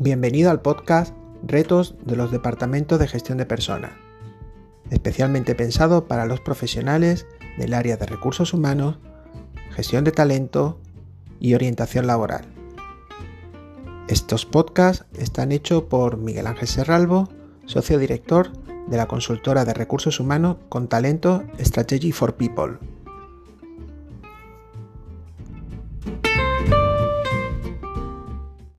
Bienvenido al podcast Retos de los Departamentos de Gestión de Personas, especialmente pensado para los profesionales del área de recursos humanos, gestión de talento y orientación laboral. Estos podcasts están hechos por Miguel Ángel Serralvo, socio director de la consultora de recursos humanos con talento Strategy for People